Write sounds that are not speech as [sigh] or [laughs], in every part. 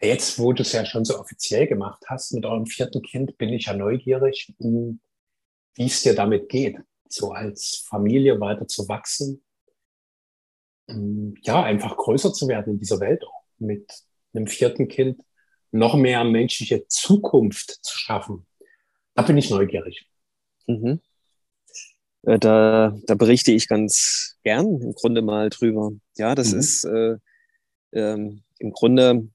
Jetzt, wo du es ja schon so offiziell gemacht hast mit eurem vierten Kind, bin ich ja neugierig, wie es dir damit geht, so als Familie weiter zu wachsen. Ja, einfach größer zu werden in dieser Welt mit einem vierten Kind, noch mehr menschliche Zukunft zu schaffen. Da bin ich neugierig. Mhm. Äh, da, da berichte ich ganz gern im Grunde mal drüber. Ja, das mhm. ist äh, ähm, im Grunde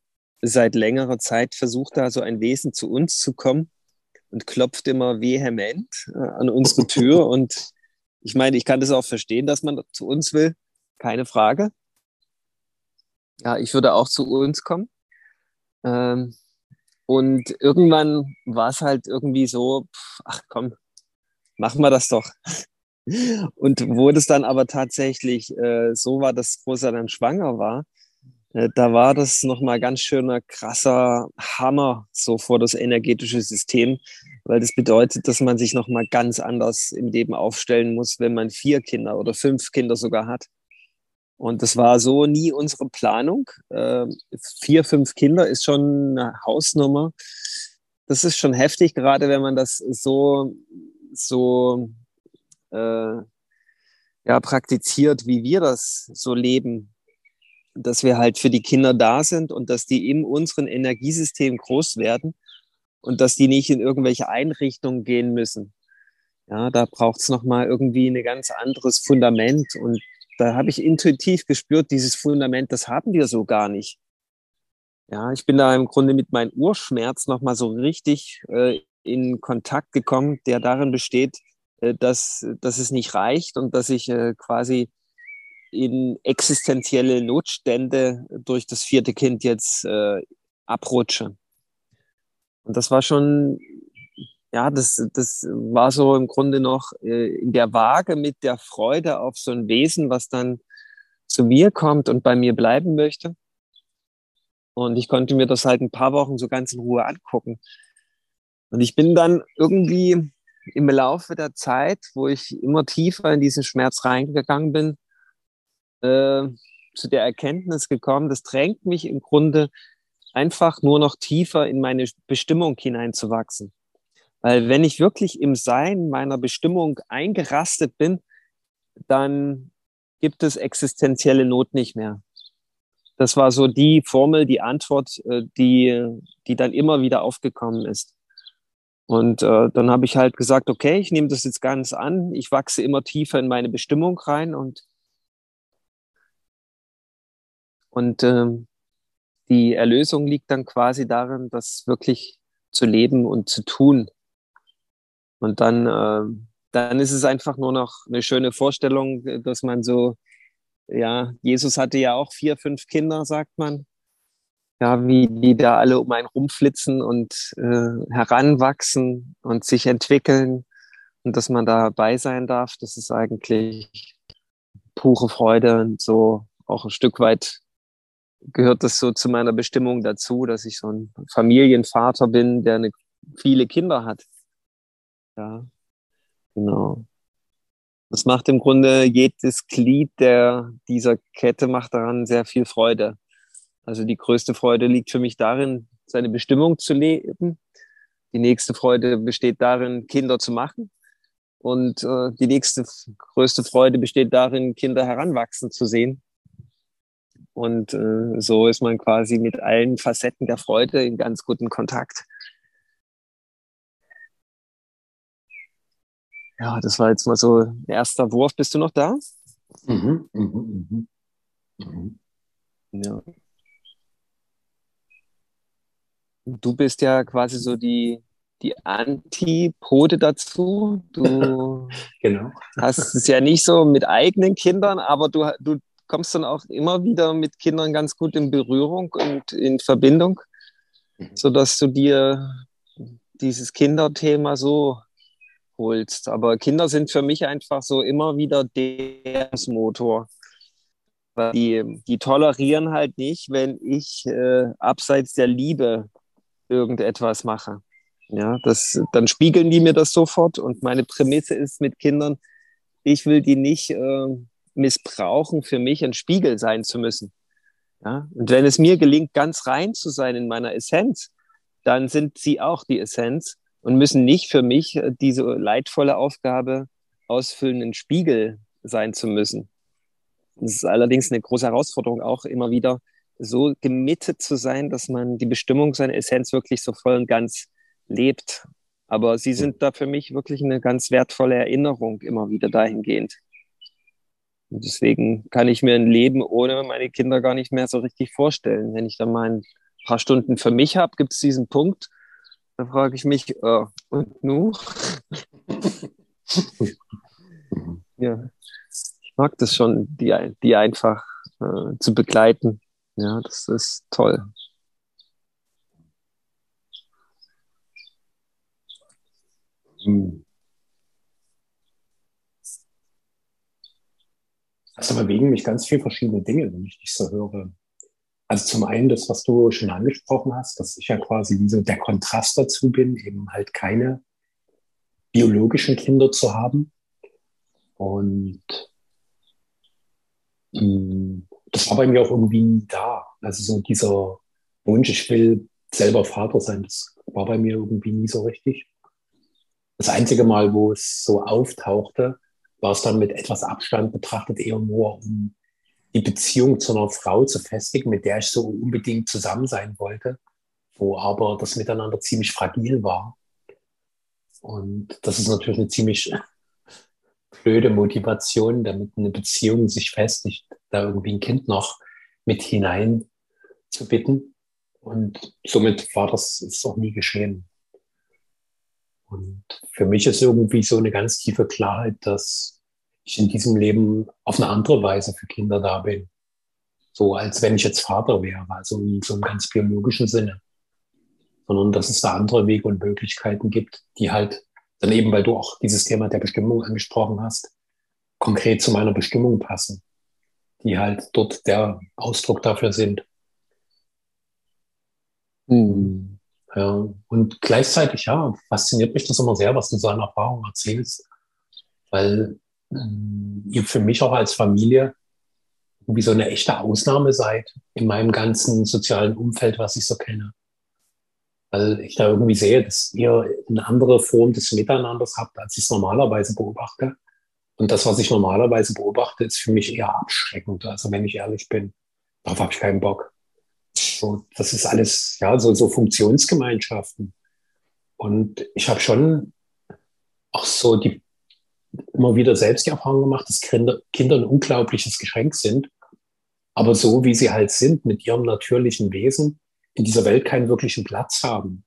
seit längerer Zeit versucht da so ein Wesen zu uns zu kommen und klopft immer vehement äh, an unsere [laughs] Tür. und ich meine, ich kann das auch verstehen, dass man zu uns will, keine Frage. Ja, ich würde auch zu uns kommen. Ähm, und irgendwann war es halt irgendwie so, ach komm, machen wir das doch. [laughs] Und wo das dann aber tatsächlich äh, so war, dass Rosa dann schwanger war, da war das nochmal ganz schöner, krasser Hammer so vor das energetische System, weil das bedeutet, dass man sich nochmal ganz anders im Leben aufstellen muss, wenn man vier Kinder oder fünf Kinder sogar hat. Und das war so nie unsere Planung. Äh, vier, fünf Kinder ist schon eine Hausnummer. Das ist schon heftig, gerade wenn man das so, so äh, ja, praktiziert, wie wir das so leben dass wir halt für die Kinder da sind und dass die in unserem Energiesystem groß werden und dass die nicht in irgendwelche Einrichtungen gehen müssen. Ja, da braucht es nochmal irgendwie ein ganz anderes Fundament. Und da habe ich intuitiv gespürt, dieses Fundament, das haben wir so gar nicht. Ja, ich bin da im Grunde mit meinem Urschmerz nochmal so richtig äh, in Kontakt gekommen, der darin besteht, äh, dass, dass es nicht reicht und dass ich äh, quasi in existenzielle Notstände durch das vierte Kind jetzt äh, abrutsche. Und das war schon, ja, das, das war so im Grunde noch äh, in der Waage mit der Freude auf so ein Wesen, was dann zu mir kommt und bei mir bleiben möchte. Und ich konnte mir das halt ein paar Wochen so ganz in Ruhe angucken. Und ich bin dann irgendwie im Laufe der Zeit, wo ich immer tiefer in diesen Schmerz reingegangen bin, äh, zu der Erkenntnis gekommen, das drängt mich im Grunde einfach nur noch tiefer in meine Bestimmung hineinzuwachsen. Weil wenn ich wirklich im Sein meiner Bestimmung eingerastet bin, dann gibt es existenzielle Not nicht mehr. Das war so die Formel, die Antwort, äh, die, die dann immer wieder aufgekommen ist. Und äh, dann habe ich halt gesagt, okay, ich nehme das jetzt ganz an, ich wachse immer tiefer in meine Bestimmung rein und und ähm, die Erlösung liegt dann quasi darin, das wirklich zu leben und zu tun. Und dann, äh, dann ist es einfach nur noch eine schöne Vorstellung, dass man so, ja, Jesus hatte ja auch vier, fünf Kinder, sagt man. Ja, wie die da alle um einen rumflitzen und äh, heranwachsen und sich entwickeln und dass man dabei sein darf, das ist eigentlich pure Freude und so auch ein Stück weit gehört das so zu meiner Bestimmung dazu, dass ich so ein Familienvater bin, der eine, viele Kinder hat. Ja, genau. Das macht im Grunde jedes Glied der, dieser Kette macht daran sehr viel Freude. Also die größte Freude liegt für mich darin, seine Bestimmung zu leben. Die nächste Freude besteht darin, Kinder zu machen. Und äh, die nächste größte Freude besteht darin, Kinder heranwachsen zu sehen. Und äh, so ist man quasi mit allen Facetten der Freude in ganz guten Kontakt. Ja, das war jetzt mal so ein erster Wurf. Bist du noch da? Mhm, mhm, mhm. mhm. Ja. Du bist ja quasi so die, die Antipode dazu. Du [laughs] genau. hast es ja nicht so mit eigenen Kindern, aber du, du kommst dann auch immer wieder mit Kindern ganz gut in Berührung und in Verbindung, mhm. sodass du dir dieses Kinderthema so holst. Aber Kinder sind für mich einfach so immer wieder der Motor. Die, die tolerieren halt nicht, wenn ich äh, abseits der Liebe irgendetwas mache. Ja, das, dann spiegeln die mir das sofort. Und meine Prämisse ist mit Kindern, ich will die nicht äh, missbrauchen, für mich ein Spiegel sein zu müssen. Ja? Und wenn es mir gelingt, ganz rein zu sein in meiner Essenz, dann sind sie auch die Essenz und müssen nicht für mich äh, diese leidvolle Aufgabe ausfüllen, ein Spiegel sein zu müssen. Es ist allerdings eine große Herausforderung, auch immer wieder so gemittet zu sein, dass man die Bestimmung seiner Essenz wirklich so voll und ganz lebt. Aber sie sind da für mich wirklich eine ganz wertvolle Erinnerung immer wieder dahingehend. Und deswegen kann ich mir ein Leben ohne meine Kinder gar nicht mehr so richtig vorstellen. Wenn ich dann mal ein paar Stunden für mich habe, gibt es diesen Punkt, da frage ich mich, äh, und nu? [laughs] ja, ich mag das schon, die, die einfach äh, zu begleiten. Ja, das ist toll. Hm. Also bewegen mich ganz viele verschiedene Dinge, wenn ich dich so höre. Also zum einen das, was du schon angesprochen hast, dass ich ja quasi wie so der Kontrast dazu bin, eben halt keine biologischen Kinder zu haben. Und mh, hm, das war bei mir auch irgendwie nie da. Also so dieser Wunsch, ich will selber Vater sein, das war bei mir irgendwie nie so richtig. Das einzige Mal, wo es so auftauchte, war es dann mit etwas Abstand betrachtet eher nur, um die Beziehung zu einer Frau zu festigen, mit der ich so unbedingt zusammen sein wollte, wo aber das Miteinander ziemlich fragil war. Und das ist natürlich eine ziemlich [laughs] blöde Motivation, damit eine Beziehung sich festigt, da irgendwie ein Kind noch mit hinein zu bitten. Und somit war das ist auch nie geschehen. Und für mich ist irgendwie so eine ganz tiefe Klarheit, dass ich in diesem Leben auf eine andere Weise für Kinder da bin. So als wenn ich jetzt Vater wäre, also in so einem ganz biologischen Sinne. Sondern dass es da andere Wege und Möglichkeiten gibt, die halt dann eben, weil du auch dieses Thema der Bestimmung angesprochen hast, konkret zu meiner Bestimmung passen, die halt dort der Ausdruck dafür sind. Hm. Ja, und gleichzeitig, ja, fasziniert mich das immer sehr, was du so an Erfahrungen erzählst, weil ihr für mich auch als Familie wie so eine echte Ausnahme seid in meinem ganzen sozialen Umfeld, was ich so kenne. Weil ich da irgendwie sehe, dass ihr eine andere Form des Miteinanders habt, als ich es normalerweise beobachte. Und das, was ich normalerweise beobachte, ist für mich eher abschreckend. Also wenn ich ehrlich bin, darauf habe ich keinen Bock. So, das ist alles, ja, so, so Funktionsgemeinschaften. Und ich habe schon auch so die immer wieder selbst die Erfahrung gemacht, dass Kinder, Kinder ein unglaubliches Geschenk sind, aber so wie sie halt sind, mit ihrem natürlichen Wesen, in dieser Welt keinen wirklichen Platz haben.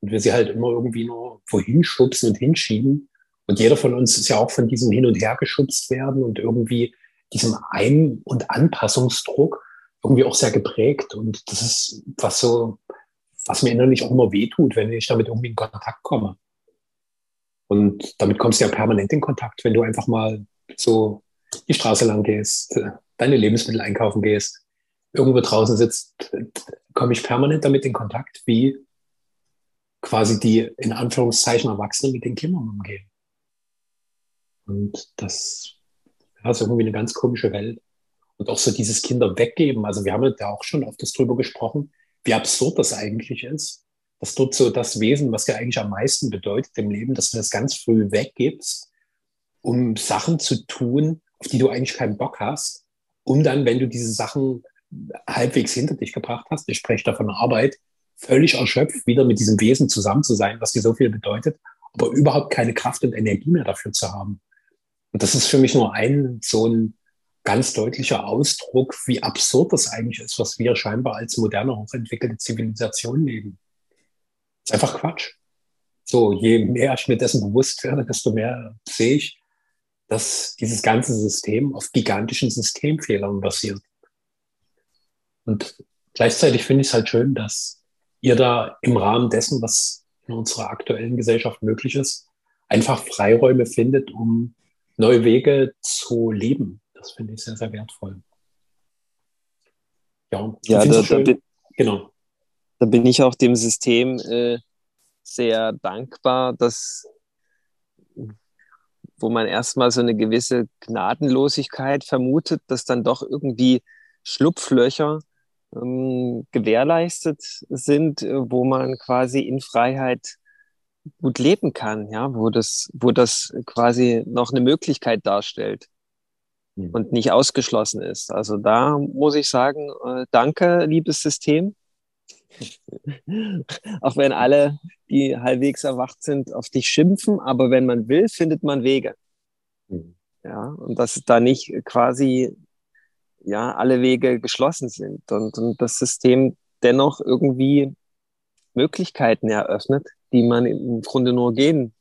Und wir sie halt immer irgendwie nur wohin schubsen und hinschieben. Und jeder von uns ist ja auch von diesem Hin und Her geschubst werden und irgendwie diesem Ein- und Anpassungsdruck irgendwie auch sehr geprägt. Und das ist was so, was mir innerlich auch immer wehtut, wenn ich damit irgendwie in Kontakt komme. Und damit kommst du ja permanent in Kontakt, wenn du einfach mal so die Straße lang gehst, deine Lebensmittel einkaufen gehst, irgendwo draußen sitzt, komme ich permanent damit in Kontakt, wie quasi die in Anführungszeichen Erwachsenen mit den Kindern umgehen. Und das ja, ist irgendwie eine ganz komische Welt. Und auch so dieses Kinder weggeben. Also wir haben ja auch schon oft drüber gesprochen, wie absurd das eigentlich ist, dass dort so das Wesen, was dir eigentlich am meisten bedeutet im Leben, dass du das ganz früh weggibst, um Sachen zu tun, auf die du eigentlich keinen Bock hast, um dann, wenn du diese Sachen halbwegs hinter dich gebracht hast, ich spreche da von Arbeit, völlig erschöpft wieder mit diesem Wesen zusammen zu sein, was dir so viel bedeutet, aber überhaupt keine Kraft und Energie mehr dafür zu haben. Und das ist für mich nur ein so ein ganz deutlicher Ausdruck, wie absurd das eigentlich ist, was wir scheinbar als moderne, hochentwickelte Zivilisation leben ist einfach Quatsch. So, je mehr ich mir dessen bewusst werde, desto mehr sehe ich, dass dieses ganze System auf gigantischen Systemfehlern basiert. Und gleichzeitig finde ich es halt schön, dass ihr da im Rahmen dessen, was in unserer aktuellen Gesellschaft möglich ist, einfach Freiräume findet, um neue Wege zu leben. Das finde ich sehr, sehr wertvoll. Ja, ja da, da, bin, genau da bin ich auch dem System äh, sehr dankbar, dass wo man erstmal so eine gewisse Gnadenlosigkeit vermutet, dass dann doch irgendwie Schlupflöcher ähm, gewährleistet sind, äh, wo man quasi in Freiheit gut leben kann, ja, wo das, wo das quasi noch eine Möglichkeit darstellt mhm. und nicht ausgeschlossen ist. Also da muss ich sagen, äh, danke, liebes System. [laughs] Auch wenn alle, die halbwegs erwacht sind, auf dich schimpfen, aber wenn man will, findet man Wege. Mhm. Ja, und dass da nicht quasi ja alle Wege geschlossen sind und, und das System dennoch irgendwie Möglichkeiten eröffnet, die man im Grunde nur gehen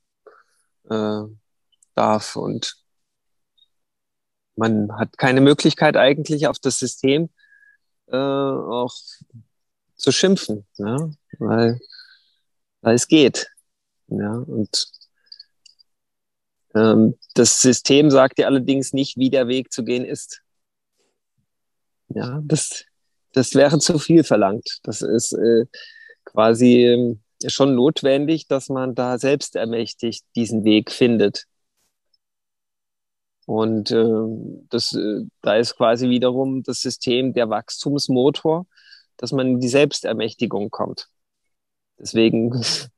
äh, darf. Und man hat keine Möglichkeit eigentlich auf das System äh, auch zu schimpfen, ja? weil, weil es geht. Ja? Und ähm, das System sagt dir allerdings nicht, wie der Weg zu gehen ist. Ja, das, das wäre zu viel verlangt. Das ist äh, quasi äh, schon notwendig, dass man da selbst ermächtigt diesen Weg findet. Und äh, das, da ist quasi wiederum das System der Wachstumsmotor, dass man in die Selbstermächtigung kommt. Deswegen [laughs] ist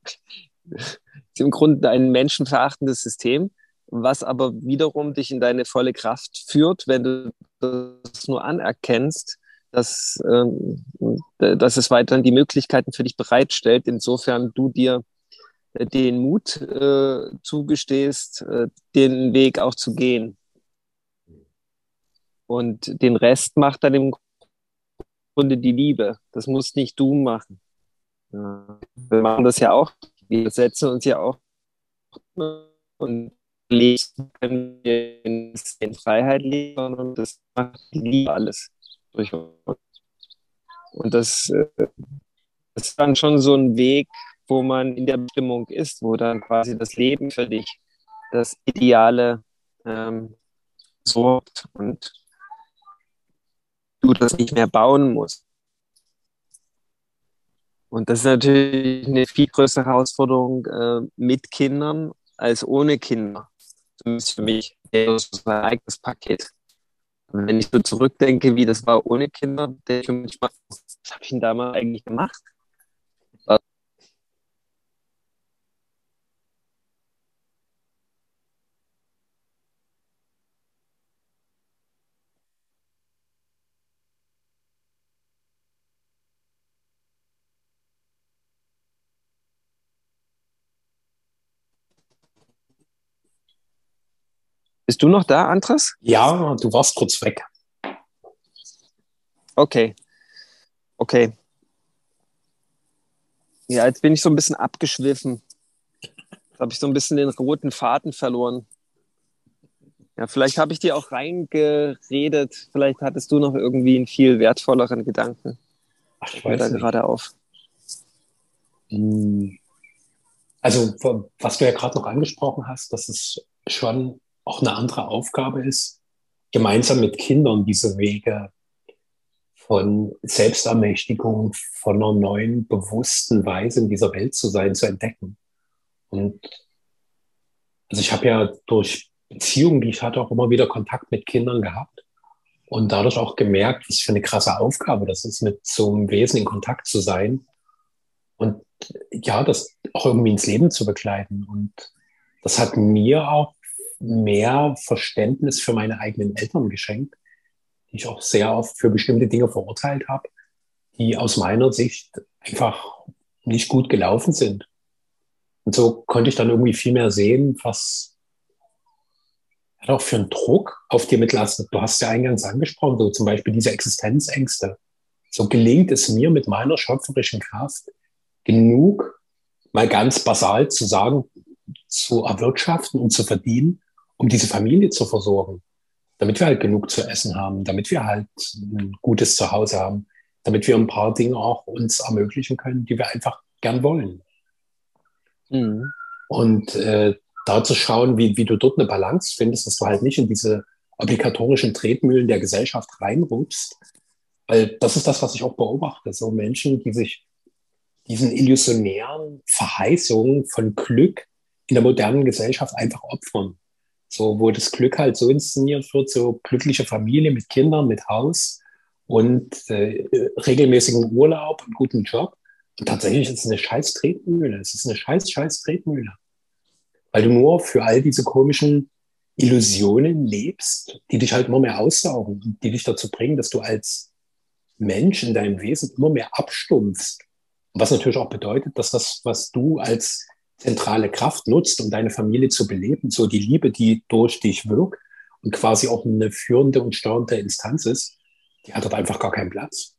im Grunde ein menschenverachtendes System, was aber wiederum dich in deine volle Kraft führt, wenn du das nur anerkennst, dass, ähm, dass es weiterhin die Möglichkeiten für dich bereitstellt, insofern du dir äh, den Mut äh, zugestehst, äh, den Weg auch zu gehen. Und den Rest macht dann im Grunde die Liebe. Das musst nicht du machen. Wir machen das ja auch. Wir setzen uns ja auch und leben können wir in Freiheit leben und das macht die Liebe alles durch Und das, äh, das ist dann schon so ein Weg, wo man in der Bestimmung ist, wo dann quasi das Leben für dich das Ideale ähm, sorgt und du das nicht mehr bauen musst. Und das ist natürlich eine viel größere Herausforderung äh, mit Kindern als ohne Kinder. Zumindest für mich. Das ist ein eigenes Paket. Und wenn ich so zurückdenke, wie das war ohne Kinder, denke ich manchmal, was habe ich denn damals eigentlich gemacht? Bist du noch da, Andres? Ja, du warst kurz weg. Okay. Okay. Ja, jetzt bin ich so ein bisschen abgeschwiffen. Jetzt habe ich so ein bisschen den roten Faden verloren. Ja, vielleicht habe ich dir auch reingeredet. Vielleicht hattest du noch irgendwie einen viel wertvolleren Gedanken. Ach, ich weiß da gerade auf. Hm. Also, was du ja gerade noch angesprochen hast, das ist schon auch eine andere Aufgabe ist, gemeinsam mit Kindern diese Wege von Selbstermächtigung, von einer neuen, bewussten Weise in dieser Welt zu sein, zu entdecken. Und also ich habe ja durch Beziehungen, die ich hatte, auch immer wieder Kontakt mit Kindern gehabt und dadurch auch gemerkt, was für eine krasse Aufgabe das ist, mit so einem Wesen in Kontakt zu sein und ja, das auch irgendwie ins Leben zu begleiten. Und das hat mir auch mehr Verständnis für meine eigenen Eltern geschenkt, die ich auch sehr oft für bestimmte Dinge verurteilt habe, die aus meiner Sicht einfach nicht gut gelaufen sind. Und so konnte ich dann irgendwie viel mehr sehen, was hat auch für einen Druck auf dir mitlastet. Du hast ja eingangs angesprochen, so zum Beispiel diese Existenzängste. So gelingt es mir mit meiner schöpferischen Kraft genug, mal ganz basal zu sagen, zu erwirtschaften und zu verdienen, um diese Familie zu versorgen, damit wir halt genug zu essen haben, damit wir halt ein gutes Zuhause haben, damit wir ein paar Dinge auch uns ermöglichen können, die wir einfach gern wollen. Mhm. Und äh, da zu schauen, wie, wie du dort eine Balance findest, dass du halt nicht in diese obligatorischen Tretmühlen der Gesellschaft reinrutschst. Weil das ist das, was ich auch beobachte. So Menschen, die sich diesen illusionären Verheißungen von Glück in der modernen Gesellschaft einfach opfern. So, wo das Glück halt so inszeniert wird, so glückliche Familie mit Kindern, mit Haus und äh, regelmäßigen Urlaub und guten Job. Und tatsächlich ist es eine scheiß Tretmühle. Es ist eine scheiß, scheiß Tretmühle. Weil du nur für all diese komischen Illusionen lebst, die dich halt immer mehr aussaugen und die dich dazu bringen, dass du als Mensch in deinem Wesen immer mehr abstumpfst. Was natürlich auch bedeutet, dass das, was du als zentrale Kraft nutzt, um deine Familie zu beleben, so die Liebe, die durch dich wirkt und quasi auch eine führende und steuernde Instanz ist, die hat dort einfach gar keinen Platz.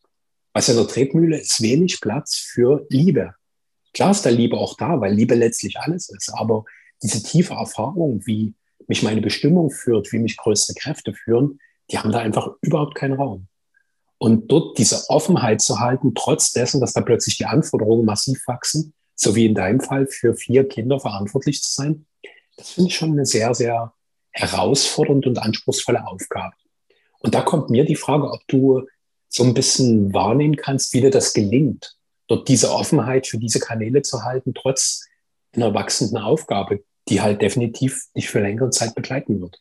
Was in der Tretmühle ist wenig Platz für Liebe. Klar ist da Liebe auch da, weil Liebe letztlich alles ist, aber diese tiefe Erfahrung, wie mich meine Bestimmung führt, wie mich größere Kräfte führen, die haben da einfach überhaupt keinen Raum. Und dort diese Offenheit zu halten, trotz dessen, dass da plötzlich die Anforderungen massiv wachsen, so wie in deinem Fall für vier Kinder verantwortlich zu sein, das finde ich schon eine sehr, sehr herausfordernde und anspruchsvolle Aufgabe. Und da kommt mir die Frage, ob du so ein bisschen wahrnehmen kannst, wie dir das gelingt, dort diese Offenheit für diese Kanäle zu halten, trotz einer wachsenden Aufgabe, die halt definitiv dich für längere Zeit begleiten wird.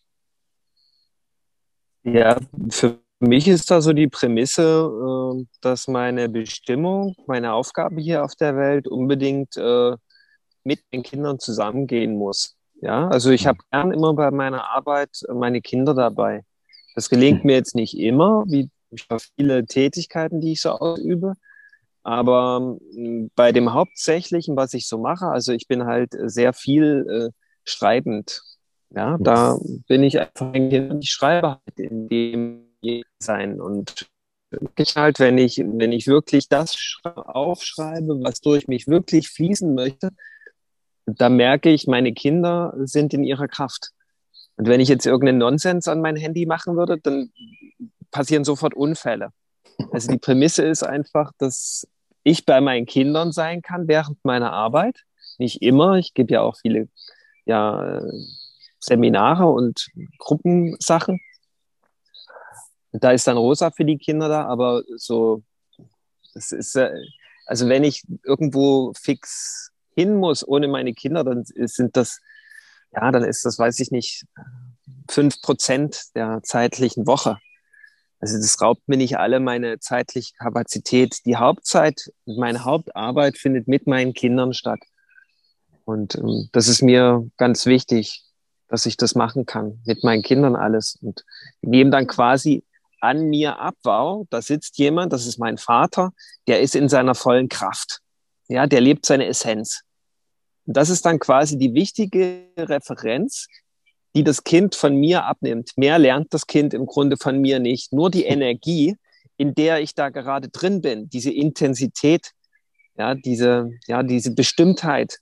Ja, für mich ist da so die Prämisse, äh, dass meine Bestimmung, meine Aufgabe hier auf der Welt unbedingt äh, mit den Kindern zusammengehen muss. Ja, also ich habe gern immer bei meiner Arbeit meine Kinder dabei. Das gelingt mir jetzt nicht immer, wie viele Tätigkeiten, die ich so ausübe. Aber ähm, bei dem Hauptsächlichen, was ich so mache, also ich bin halt sehr viel äh, schreibend. Ja, da bin ich einfach, ich schreibe halt in dem sein und ich halt, wenn ich, wenn ich wirklich das aufschreibe, was durch mich wirklich fließen möchte, da merke ich, meine Kinder sind in ihrer Kraft. Und wenn ich jetzt irgendeinen Nonsens an mein Handy machen würde, dann passieren sofort Unfälle. Also die Prämisse ist einfach, dass ich bei meinen Kindern sein kann während meiner Arbeit. Nicht immer. Ich gebe ja auch viele ja, Seminare und Gruppensachen. Da ist dann Rosa für die Kinder da, aber so, es ist, äh, also wenn ich irgendwo fix hin muss ohne meine Kinder, dann sind das, ja, dann ist das, weiß ich nicht, fünf Prozent der zeitlichen Woche. Also das raubt mir nicht alle meine zeitliche Kapazität. Die Hauptzeit, meine Hauptarbeit findet mit meinen Kindern statt. Und ähm, das ist mir ganz wichtig, dass ich das machen kann, mit meinen Kindern alles. Und die nehmen dann quasi an mir ab, wow, da sitzt jemand, das ist mein Vater, der ist in seiner vollen Kraft. Ja, der lebt seine Essenz. Und das ist dann quasi die wichtige Referenz, die das Kind von mir abnimmt. Mehr lernt das Kind im Grunde von mir nicht. Nur die Energie, in der ich da gerade drin bin, diese Intensität, ja, diese, ja, diese Bestimmtheit,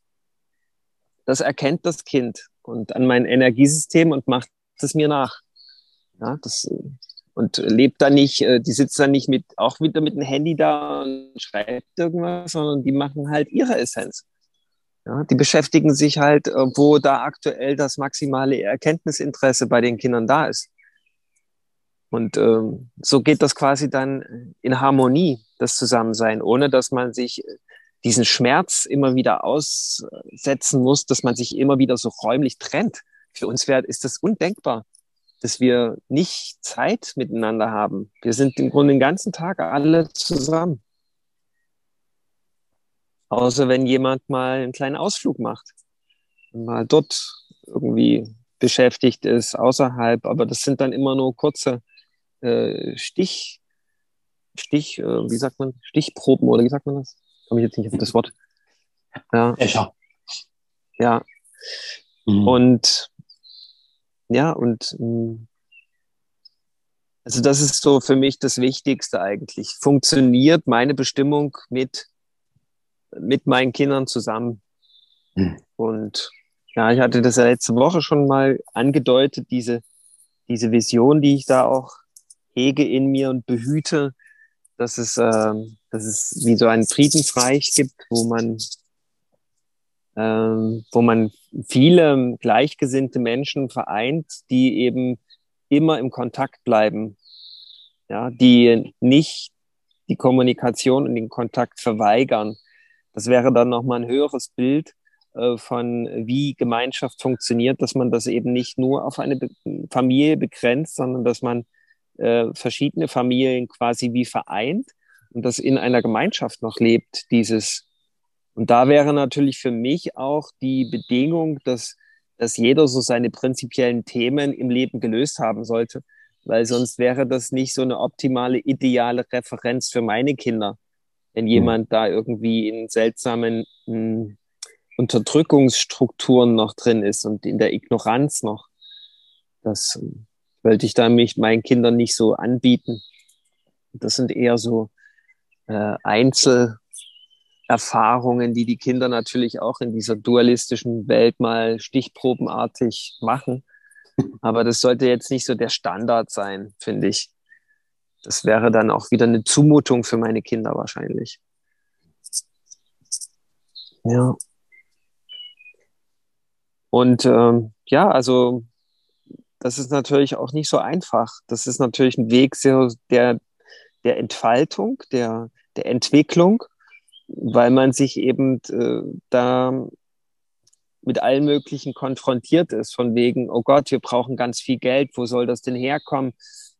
das erkennt das Kind und an mein Energiesystem und macht es mir nach. Ja, das, und lebt da nicht, äh, die sitzt da nicht mit, auch wieder mit dem Handy da und schreibt irgendwas, sondern die machen halt ihre Essenz. Ja, die beschäftigen sich halt, äh, wo da aktuell das maximale Erkenntnisinteresse bei den Kindern da ist. Und ähm, so geht das quasi dann in Harmonie, das Zusammensein, ohne dass man sich diesen Schmerz immer wieder aussetzen muss, dass man sich immer wieder so räumlich trennt. Für uns wär, ist das undenkbar, dass wir nicht Zeit miteinander haben. Wir sind im Grunde den ganzen Tag alle zusammen. Außer wenn jemand mal einen kleinen Ausflug macht, mal dort irgendwie beschäftigt ist, außerhalb. Aber das sind dann immer nur kurze äh, Stich, Stich, äh, wie sagt man, Stichproben oder wie sagt man das? Komme ich jetzt nicht auf das Wort. Ja. Escher. Ja. Mhm. Und ja, und mm, also das ist so für mich das Wichtigste eigentlich. Funktioniert meine Bestimmung mit mit meinen Kindern zusammen. Mhm. Und ja, ich hatte das ja letzte Woche schon mal angedeutet, diese, diese Vision, die ich da auch hege in mir und behüte, dass es, äh, dass es wie so ein Friedensreich gibt, wo man, wo man viele gleichgesinnte Menschen vereint, die eben immer im Kontakt bleiben, ja, die nicht die Kommunikation und den Kontakt verweigern, das wäre dann nochmal ein höheres Bild äh, von, wie Gemeinschaft funktioniert, dass man das eben nicht nur auf eine Familie begrenzt, sondern dass man äh, verschiedene Familien quasi wie vereint und das in einer Gemeinschaft noch lebt, dieses. Und da wäre natürlich für mich auch die Bedingung, dass, dass jeder so seine prinzipiellen Themen im Leben gelöst haben sollte, weil sonst wäre das nicht so eine optimale, ideale Referenz für meine Kinder. Wenn hm. jemand da irgendwie in seltsamen mh, hm, Unterdrückungsstrukturen noch drin ist und in der Ignoranz noch. Das ähm, wollte ich da mich meinen Kindern nicht so anbieten. Das sind eher so äh, Einzelerfahrungen, die die Kinder natürlich auch in dieser dualistischen Welt mal stichprobenartig machen. [laughs] Aber das sollte jetzt nicht so der Standard sein, finde ich. Das wäre dann auch wieder eine Zumutung für meine Kinder wahrscheinlich. Ja. Und ähm, ja, also das ist natürlich auch nicht so einfach. Das ist natürlich ein Weg der, der Entfaltung, der, der Entwicklung, weil man sich eben äh, da mit allen möglichen konfrontiert ist, von wegen, oh Gott, wir brauchen ganz viel Geld, wo soll das denn herkommen?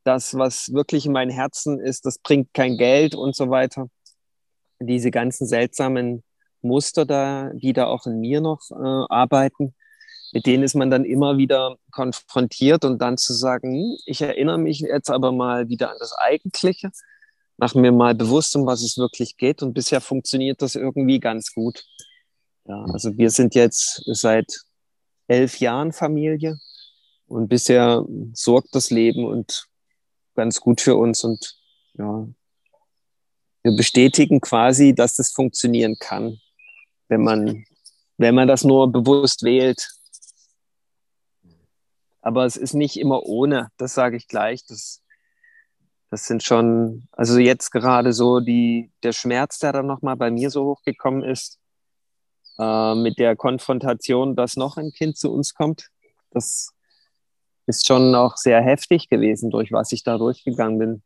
Das, was wirklich in meinem Herzen ist, das bringt kein Geld und so weiter. Diese ganzen seltsamen Muster da, die da auch in mir noch äh, arbeiten, mit denen ist man dann immer wieder konfrontiert und dann zu sagen, hm, ich erinnere mich jetzt aber mal wieder an das Eigentliche, mache mir mal bewusst, um was es wirklich geht. Und bisher funktioniert das irgendwie ganz gut. Ja, also wir sind jetzt seit elf Jahren Familie. Und bisher sorgt das Leben und ganz gut für uns. Und ja, wir bestätigen quasi, dass das funktionieren kann, wenn man, wenn man das nur bewusst wählt. Aber es ist nicht immer ohne, das sage ich gleich. Das, das sind schon, also jetzt gerade so die, der Schmerz, der dann nochmal bei mir so hochgekommen ist, äh, mit der Konfrontation, dass noch ein Kind zu uns kommt. Das ist schon auch sehr heftig gewesen, durch was ich da durchgegangen bin.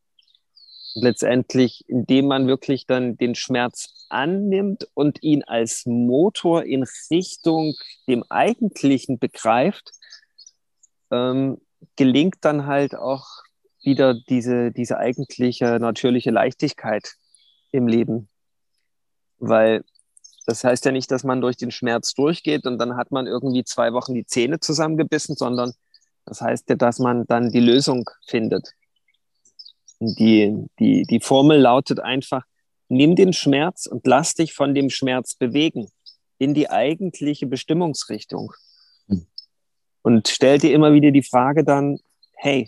Und letztendlich, indem man wirklich dann den Schmerz annimmt und ihn als Motor in Richtung dem Eigentlichen begreift, ähm, gelingt dann halt auch wieder diese, diese eigentliche natürliche Leichtigkeit im Leben. Weil das heißt ja nicht, dass man durch den Schmerz durchgeht und dann hat man irgendwie zwei Wochen die Zähne zusammengebissen, sondern das heißt ja, dass man dann die Lösung findet. Die, die, die Formel lautet einfach, nimm den Schmerz und lass dich von dem Schmerz bewegen in die eigentliche Bestimmungsrichtung. Und stell dir immer wieder die Frage dann, hey,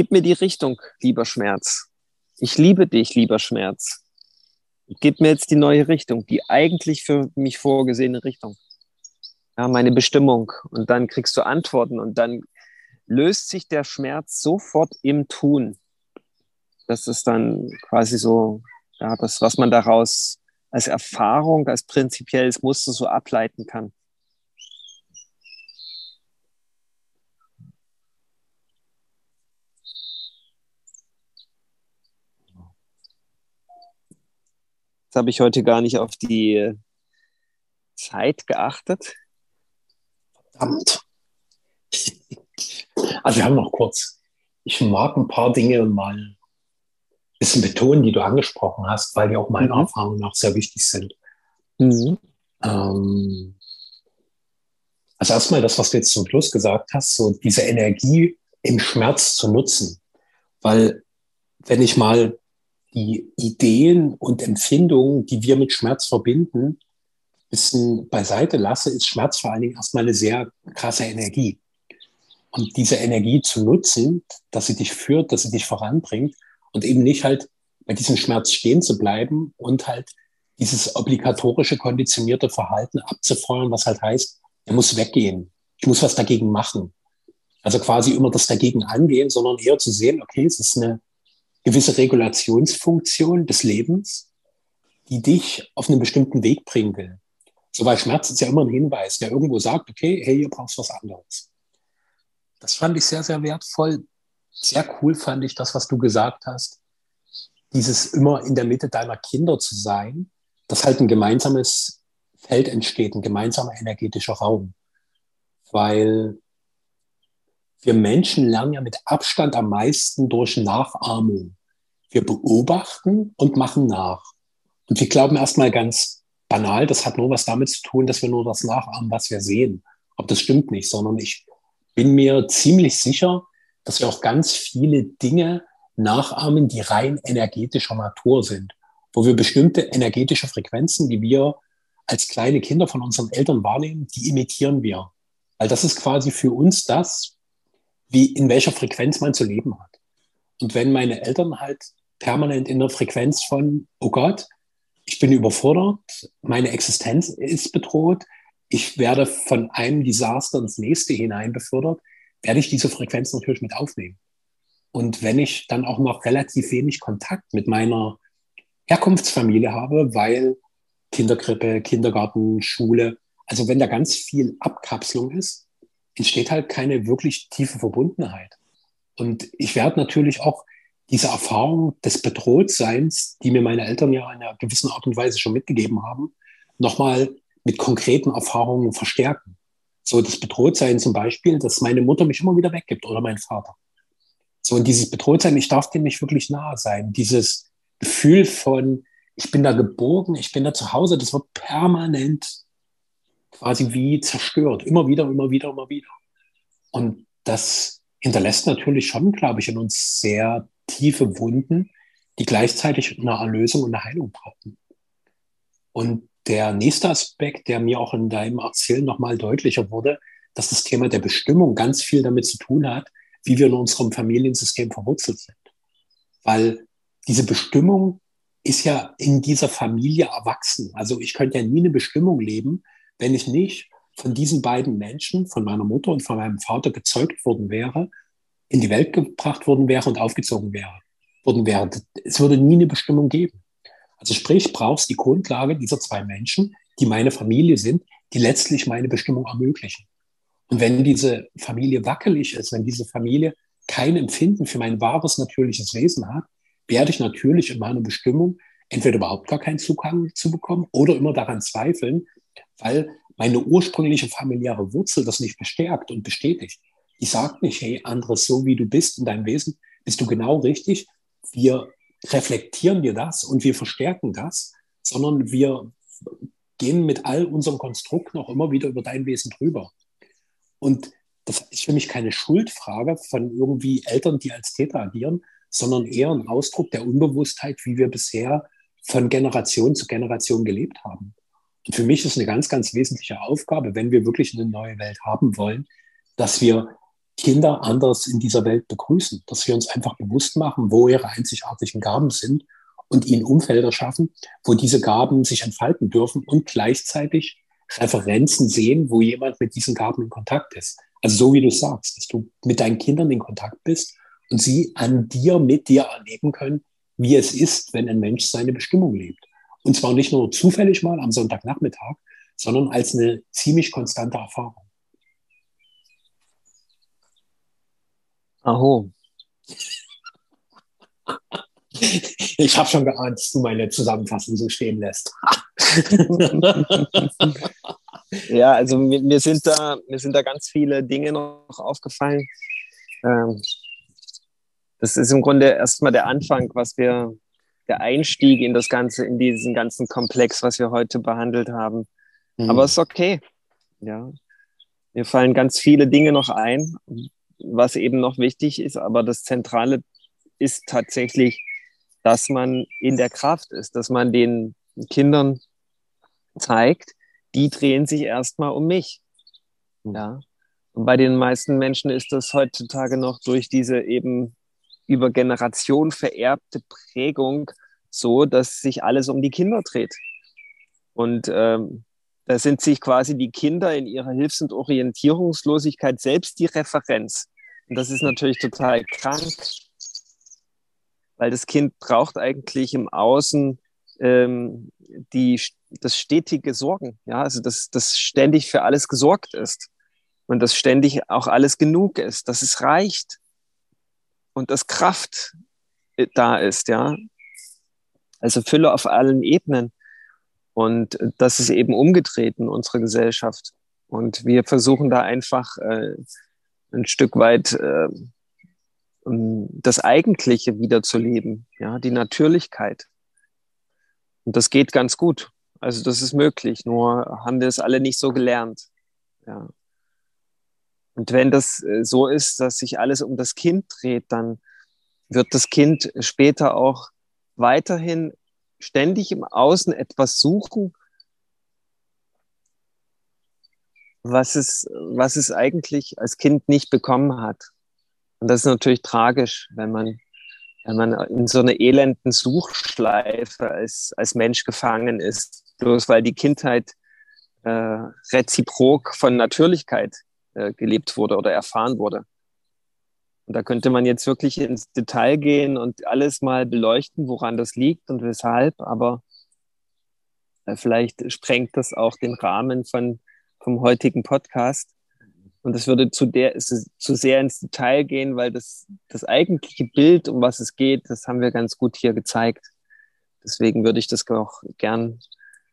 gib mir die Richtung, lieber Schmerz. Ich liebe dich, lieber Schmerz. Gib mir jetzt die neue Richtung, die eigentlich für mich vorgesehene Richtung. Ja, meine Bestimmung. Und dann kriegst du Antworten und dann löst sich der Schmerz sofort im Tun. Das ist dann quasi so, ja, das, was man daraus als Erfahrung, als prinzipielles Muster so ableiten kann. Jetzt habe ich heute gar nicht auf die Zeit geachtet. Verdammt. Also wir haben noch kurz. Ich mag ein paar Dinge mal ein bisschen betonen, die du angesprochen hast, weil die auch meiner mhm. Erfahrung nach sehr wichtig sind. Mhm. Ähm, also erstmal das, was du jetzt zum Schluss gesagt hast, so diese Energie im Schmerz zu nutzen. Weil wenn ich mal die Ideen und Empfindungen, die wir mit Schmerz verbinden, bisschen beiseite lasse, ist Schmerz vor allen Dingen erstmal eine sehr krasse Energie. Und diese Energie zu nutzen, dass sie dich führt, dass sie dich voranbringt und eben nicht halt bei diesem Schmerz stehen zu bleiben und halt dieses obligatorische konditionierte Verhalten abzufeuern, was halt heißt, er muss weggehen. Ich muss was dagegen machen. Also quasi immer das dagegen angehen, sondern eher zu sehen, okay, es ist eine gewisse Regulationsfunktion des Lebens, die dich auf einen bestimmten Weg bringen will. So, weil Schmerz ist ja immer ein Hinweis, der irgendwo sagt, okay, hey, ihr brauchst was anderes. Das fand ich sehr, sehr wertvoll. Sehr cool fand ich das, was du gesagt hast. Dieses immer in der Mitte deiner Kinder zu sein, dass halt ein gemeinsames Feld entsteht, ein gemeinsamer energetischer Raum. Weil wir Menschen lernen ja mit Abstand am meisten durch Nachahmung. Wir beobachten und machen nach. Und wir glauben erstmal ganz banal, das hat nur was damit zu tun, dass wir nur das nachahmen, was wir sehen. Aber das stimmt nicht, sondern ich bin mir ziemlich sicher, dass wir auch ganz viele Dinge nachahmen, die rein energetischer Natur sind, wo wir bestimmte energetische Frequenzen, die wir als kleine Kinder von unseren Eltern wahrnehmen, die imitieren wir. Weil das ist quasi für uns das, wie in welcher Frequenz man zu leben hat. Und wenn meine Eltern halt permanent in der Frequenz von, oh Gott, ich bin überfordert, meine Existenz ist bedroht, ich werde von einem Desaster ins nächste hinein befördert, werde ich diese Frequenz natürlich mit aufnehmen. Und wenn ich dann auch noch relativ wenig Kontakt mit meiner Herkunftsfamilie habe, weil Kinderkrippe, Kindergarten, Schule, also wenn da ganz viel Abkapselung ist, entsteht halt keine wirklich tiefe Verbundenheit. Und ich werde natürlich auch diese Erfahrung des Bedrohtseins, die mir meine Eltern ja in einer gewissen Art und Weise schon mitgegeben haben, nochmal mit konkreten Erfahrungen verstärken. So das Bedrohtsein zum Beispiel, dass meine Mutter mich immer wieder weggibt oder mein Vater. So und dieses Bedrohtsein, ich darf dem nicht wirklich nahe sein. Dieses Gefühl von, ich bin da geborgen, ich bin da zu Hause, das wird permanent quasi wie zerstört. Immer wieder, immer wieder, immer wieder. Und das hinterlässt natürlich schon, glaube ich, in uns sehr tiefe Wunden, die gleichzeitig eine Erlösung und eine Heilung brauchen. Und der nächste Aspekt, der mir auch in deinem Erzählen nochmal deutlicher wurde, dass das Thema der Bestimmung ganz viel damit zu tun hat, wie wir in unserem Familiensystem verwurzelt sind. Weil diese Bestimmung ist ja in dieser Familie erwachsen. Also ich könnte ja nie eine Bestimmung leben, wenn ich nicht von diesen beiden Menschen, von meiner Mutter und von meinem Vater gezeugt worden wäre, in die Welt gebracht worden wäre und aufgezogen wäre, worden wäre. Es würde nie eine Bestimmung geben. Also sprich, brauchst die Grundlage dieser zwei Menschen, die meine Familie sind, die letztlich meine Bestimmung ermöglichen. Und wenn diese Familie wackelig ist, wenn diese Familie kein Empfinden für mein wahres, natürliches Wesen hat, werde ich natürlich in meiner Bestimmung entweder überhaupt gar keinen Zugang zu bekommen oder immer daran zweifeln, weil meine ursprüngliche familiäre Wurzel das nicht bestärkt und bestätigt. Die sagt nicht, hey, anderes, so wie du bist in deinem Wesen, bist du genau richtig. Wir reflektieren dir das und wir verstärken das, sondern wir gehen mit all unserem Konstrukt noch immer wieder über dein Wesen drüber. Und das ist für mich keine Schuldfrage von irgendwie Eltern, die als Täter agieren, sondern eher ein Ausdruck der Unbewusstheit, wie wir bisher von Generation zu Generation gelebt haben. Und für mich ist eine ganz, ganz wesentliche Aufgabe, wenn wir wirklich eine neue Welt haben wollen, dass wir Kinder anders in dieser Welt begrüßen, dass wir uns einfach bewusst machen, wo ihre einzigartigen Gaben sind und ihnen Umfelder schaffen, wo diese Gaben sich entfalten dürfen und gleichzeitig Referenzen sehen, wo jemand mit diesen Gaben in Kontakt ist. Also so wie du sagst, dass du mit deinen Kindern in Kontakt bist und sie an dir, mit dir erleben können, wie es ist, wenn ein Mensch seine Bestimmung lebt. Und zwar nicht nur zufällig mal am Sonntagnachmittag, sondern als eine ziemlich konstante Erfahrung. Aho. [laughs] Ich habe schon geahnt, dass du meine Zusammenfassung so stehen lässt. [laughs] ja, also mir, mir, sind da, mir sind da ganz viele Dinge noch aufgefallen. Ähm, das ist im Grunde erstmal der Anfang, was wir, der Einstieg in das Ganze, in diesen ganzen Komplex, was wir heute behandelt haben. Mhm. Aber es ist okay. Ja. Mir fallen ganz viele Dinge noch ein, was eben noch wichtig ist, aber das Zentrale ist tatsächlich, dass man in der Kraft ist, dass man den Kindern zeigt, die drehen sich erstmal um mich. Mhm. Ja. Und bei den meisten Menschen ist das heutzutage noch durch diese eben über Generation vererbte Prägung so, dass sich alles um die Kinder dreht. Und ähm, da sind sich quasi die Kinder in ihrer Hilfs- und Orientierungslosigkeit selbst die Referenz. Und das ist natürlich total krank, weil das Kind braucht eigentlich im Außen ähm, die, das stetige Sorgen, ja, also dass das ständig für alles gesorgt ist und dass ständig auch alles genug ist, dass es reicht und dass Kraft äh, da ist, ja. Also Fülle auf allen Ebenen. Und das ist eben umgedreht in unserer Gesellschaft. Und wir versuchen da einfach äh, ein Stück weit äh, das Eigentliche wiederzuleben, ja, die Natürlichkeit. Und das geht ganz gut. Also das ist möglich, nur haben wir es alle nicht so gelernt. Ja. Und wenn das äh, so ist, dass sich alles um das Kind dreht, dann wird das Kind später auch weiterhin ständig im Außen etwas suchen, was es, was es eigentlich als Kind nicht bekommen hat. Und das ist natürlich tragisch, wenn man, wenn man in so einer elenden Suchschleife als, als Mensch gefangen ist, bloß weil die Kindheit äh, reziprok von Natürlichkeit äh, gelebt wurde oder erfahren wurde. Und da könnte man jetzt wirklich ins Detail gehen und alles mal beleuchten, woran das liegt und weshalb, aber äh, vielleicht sprengt das auch den Rahmen von, vom heutigen Podcast. Und das würde zu, der, zu sehr ins Detail gehen, weil das, das eigentliche Bild, um was es geht, das haben wir ganz gut hier gezeigt. Deswegen würde ich das auch gern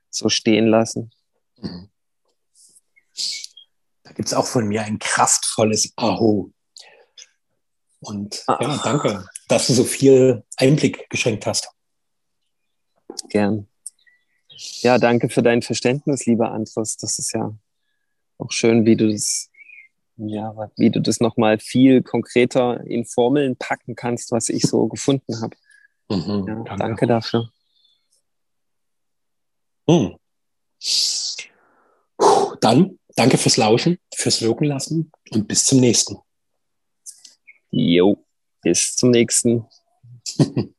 so stehen lassen. Mhm. Da gibt es auch von mir ein kraftvolles Aho. Und Ach. ja, danke, dass du so viel Einblick geschenkt hast. Gern. Ja, danke für dein Verständnis, lieber Andres. Das ist ja auch schön, wie du das ja, wie du das nochmal viel konkreter in Formeln packen kannst, was ich so gefunden habe. Mhm, ja, danke. danke. dafür. Hm. Dann danke fürs Lauschen, fürs Wirken lassen und bis zum nächsten. Jo, bis zum nächsten. [laughs]